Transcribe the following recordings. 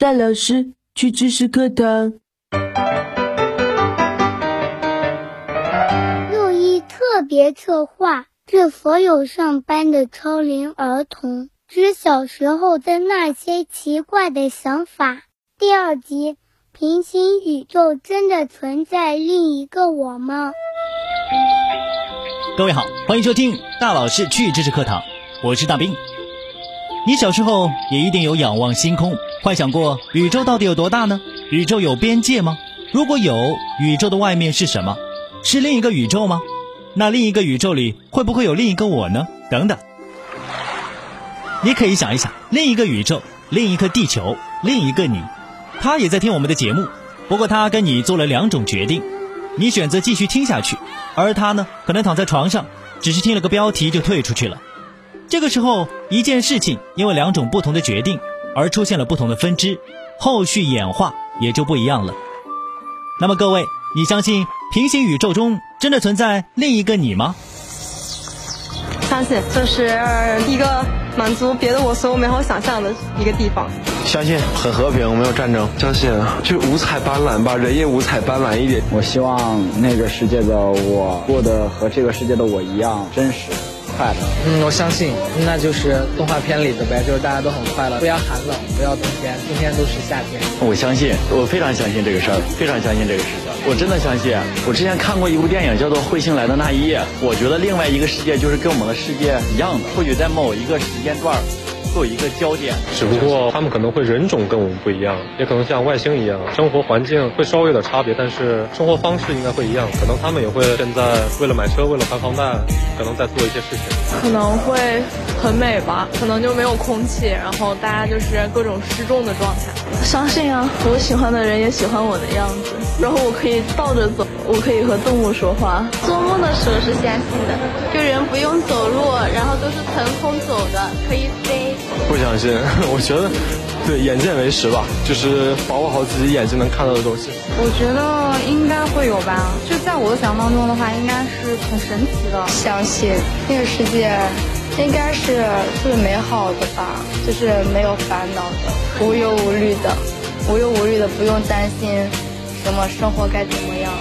大老师去知识课堂。六一特别策划，致所有上班的超龄儿童，之小时候的那些奇怪的想法。第二集：平行宇宙真的存在另一个我吗？各位好，欢迎收听大老师去知识课堂，我是大兵。你小时候也一定有仰望星空，幻想过宇宙到底有多大呢？宇宙有边界吗？如果有，宇宙的外面是什么？是另一个宇宙吗？那另一个宇宙里会不会有另一个我呢？等等，你可以想一想，另一个宇宙，另一个地球，另一个你，他也在听我们的节目，不过他跟你做了两种决定，你选择继续听下去，而他呢，可能躺在床上，只是听了个标题就退出去了。这个时候，一件事情因为两种不同的决定而出现了不同的分支，后续演化也就不一样了。那么各位，你相信平行宇宙中真的存在另一个你吗？相信，这是一个满足别的我所有美好想象的一个地方。相信很和平，没有战争。相信就是五彩斑斓吧，人也五彩斑斓一点。我希望那个世界的我过得和这个世界的我一样真实。快乐，嗯，我相信那就是动画片里的呗，就是大家都很快乐，不要寒冷，不要冬天，冬天都是夏天。我相信，我非常相信这个事儿，非常相信这个事情，我真的相信。我之前看过一部电影叫做《彗星来的那一夜》，我觉得另外一个世界就是跟我们的世界一样的，或许在某一个时间段。做一个焦点，只不过他们可能会人种跟我们不一样，也可能像外星一样，生活环境会稍微有点差别，但是生活方式应该会一样。可能他们也会现在为了买车，为了还房贷，可能在做一些事情。可能会很美吧，可能就没有空气，然后大家就是各种失重的状态。相信啊，我喜欢的人也喜欢我的样子，然后我可以倒着走，我可以和动物说话。做梦的时候是相信的，就人不用走路，然后都是腾空走的，可以飞。不相信，我觉得，对眼见为实吧，就是把握好自己眼睛能看到的东西。我觉得应该会有吧，就在我的想象当中的话，应该是很神奇的。相信那个世界应该是最美好的吧，就是没有烦恼的，无忧无虑的，无忧无虑的，不用担心什么生活该怎么样。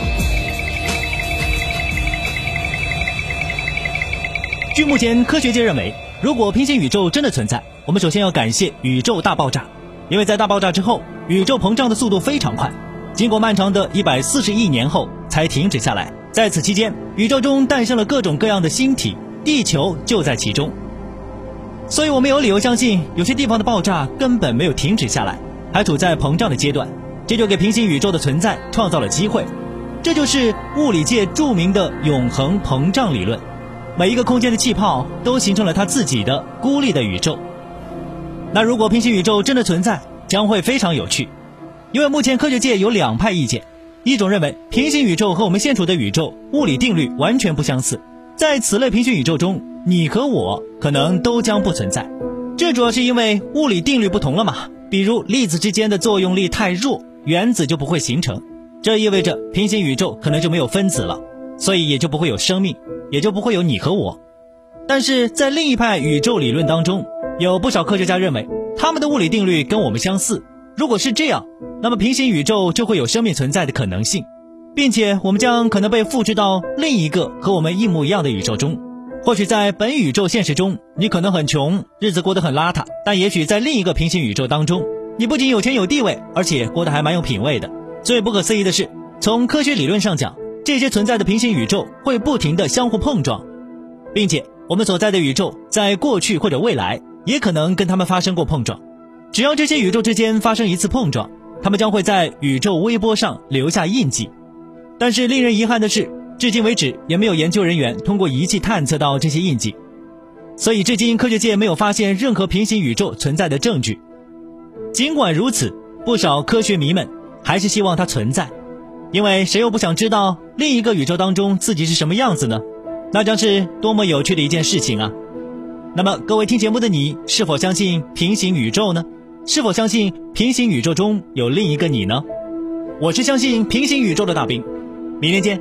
据目前科学界认为。如果平行宇宙真的存在，我们首先要感谢宇宙大爆炸，因为在大爆炸之后，宇宙膨胀的速度非常快，经过漫长的一百四十亿年后才停止下来。在此期间，宇宙中诞生了各种各样的星体，地球就在其中。所以我们有理由相信，有些地方的爆炸根本没有停止下来，还处在膨胀的阶段，这就给平行宇宙的存在创造了机会。这就是物理界著名的永恒膨胀理论。每一个空间的气泡都形成了它自己的孤立的宇宙。那如果平行宇宙真的存在，将会非常有趣。因为目前科学界有两派意见，一种认为平行宇宙和我们现处的宇宙物理定律完全不相似，在此类平行宇宙中，你和我可能都将不存在。这主要是因为物理定律不同了嘛。比如粒子之间的作用力太弱，原子就不会形成，这意味着平行宇宙可能就没有分子了，所以也就不会有生命。也就不会有你和我，但是在另一派宇宙理论当中，有不少科学家认为他们的物理定律跟我们相似。如果是这样，那么平行宇宙就会有生命存在的可能性，并且我们将可能被复制到另一个和我们一模一样的宇宙中。或许在本宇宙现实中，你可能很穷，日子过得很邋遢，但也许在另一个平行宇宙当中，你不仅有钱有地位，而且过得还蛮有品位的。最不可思议的是，从科学理论上讲。这些存在的平行宇宙会不停的相互碰撞，并且我们所在的宇宙在过去或者未来也可能跟他们发生过碰撞。只要这些宇宙之间发生一次碰撞，他们将会在宇宙微波上留下印记。但是令人遗憾的是，至今为止也没有研究人员通过仪器探测到这些印记，所以至今科学界没有发现任何平行宇宙存在的证据。尽管如此，不少科学迷们还是希望它存在。因为谁又不想知道另一个宇宙当中自己是什么样子呢？那将是多么有趣的一件事情啊！那么各位听节目的你，是否相信平行宇宙呢？是否相信平行宇宙中有另一个你呢？我是相信平行宇宙的大兵，明天见。